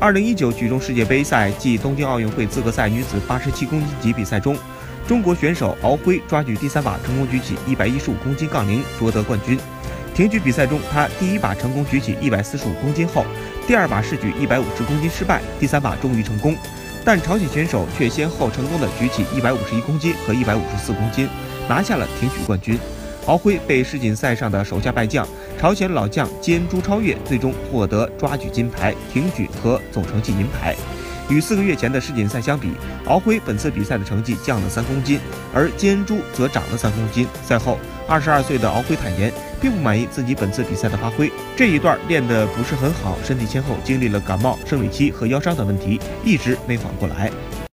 二零一九举重世界杯赛暨东京奥运会资格赛女子八十七公斤级比赛中，中国选手敖辉抓举第三把成功举起一百一十五公斤杠铃，夺得冠军。挺举比赛中，他第一把成功举起一百四十五公斤后，第二把试举一百五十公斤失败，第三把终于成功。但朝鲜选手却先后成功的举起一百五十一公斤和一百五十四公斤，拿下了挺举冠军。敖辉被世锦赛上的手下败将朝鲜老将兼朱超越，最终获得抓举金牌、挺举和总成绩银牌。与四个月前的世锦赛相比，敖辉本次比赛的成绩降了三公斤，而兼朱则涨了三公斤。赛后，二十二岁的敖辉坦言，并不满意自己本次比赛的发挥，这一段练得不是很好，身体先后经历了感冒、生理期和腰伤等问题，一直没缓过来。